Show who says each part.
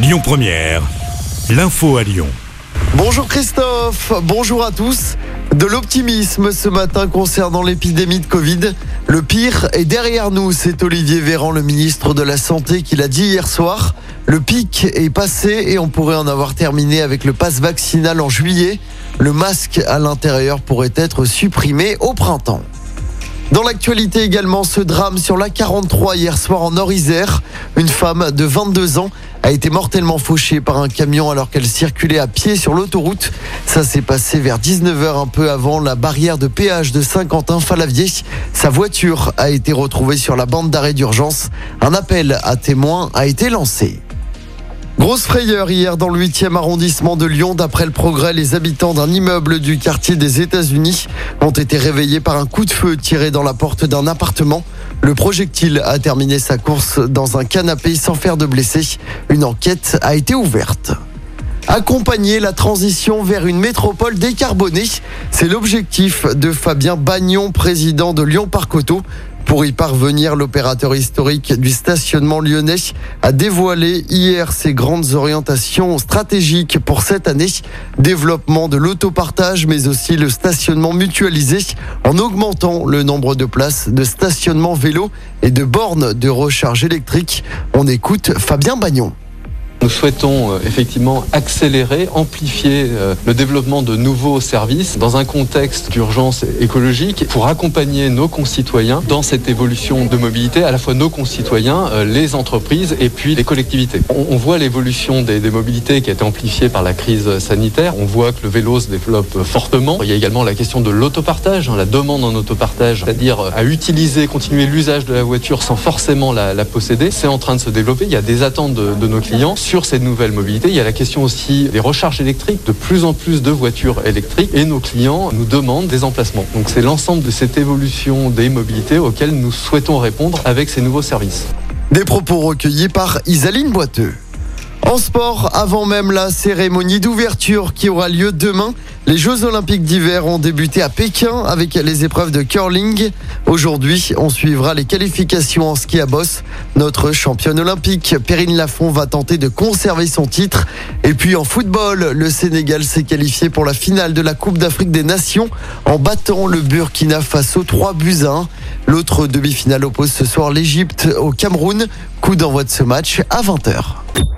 Speaker 1: Lyon Première, l'info à Lyon.
Speaker 2: Bonjour Christophe, bonjour à tous. De l'optimisme ce matin concernant l'épidémie de Covid. Le pire est derrière nous, c'est Olivier Véran, le ministre de la Santé, qui l'a dit hier soir. Le pic est passé et on pourrait en avoir terminé avec le pass vaccinal en juillet. Le masque à l'intérieur pourrait être supprimé au printemps. Dans l'actualité également, ce drame sur la 43 hier soir en Nord-Isère. Une femme de 22 ans a été mortellement fauchée par un camion alors qu'elle circulait à pied sur l'autoroute. Ça s'est passé vers 19h un peu avant la barrière de péage de Saint-Quentin-Falavier. Sa voiture a été retrouvée sur la bande d'arrêt d'urgence. Un appel à témoins a été lancé. Grosse frayeur hier dans le 8e arrondissement de Lyon. D'après le progrès, les habitants d'un immeuble du quartier des États-Unis ont été réveillés par un coup de feu tiré dans la porte d'un appartement. Le projectile a terminé sa course dans un canapé sans faire de blessés. Une enquête a été ouverte. Accompagner la transition vers une métropole décarbonée, c'est l'objectif de Fabien Bagnon, président de Lyon Parc Auto. Pour y parvenir, l'opérateur historique du stationnement lyonnais a dévoilé hier ses grandes orientations stratégiques pour cette année. Développement de l'autopartage, mais aussi le stationnement mutualisé en augmentant le nombre de places de stationnement vélo et de bornes de recharge électrique. On écoute Fabien Bagnon.
Speaker 3: Nous souhaitons euh, effectivement accélérer, amplifier euh, le développement de nouveaux services dans un contexte d'urgence écologique pour accompagner nos concitoyens dans cette évolution de mobilité, à la fois nos concitoyens, euh, les entreprises et puis les collectivités. On, voit l'évolution des, mobilités qui a été amplifiée par la crise sanitaire. On voit que le vélo se développe fortement. Il y a également la question de l'autopartage, hein, la demande en autopartage, c'est-à-dire à utiliser, continuer l'usage de la voiture sans forcément la, posséder. C'est en train de se développer. Il y a des attentes de, de nos clients sur cette nouvelle mobilité. Il y a la question aussi des recharges électriques, de plus en plus de voitures électriques et nos clients nous demandent des emplacements. Donc c'est l'ensemble de cette évolution des mobilités auxquelles nous souhaitons répondre avec ces nouveaux services.
Speaker 2: Des propos recueillis par Isaline Boiteux. En sport, avant même la cérémonie d'ouverture qui aura lieu demain, les Jeux Olympiques d'hiver ont débuté à Pékin avec les épreuves de curling. Aujourd'hui, on suivra les qualifications en ski à bosse. Notre championne olympique, Perrine Lafont, va tenter de conserver son titre. Et puis en football, le Sénégal s'est qualifié pour la finale de la Coupe d'Afrique des Nations en battant le Burkina Faso 3 buts à 1. L'autre demi-finale oppose ce soir l'Égypte au Cameroun. Coup d'envoi de ce match à 20h.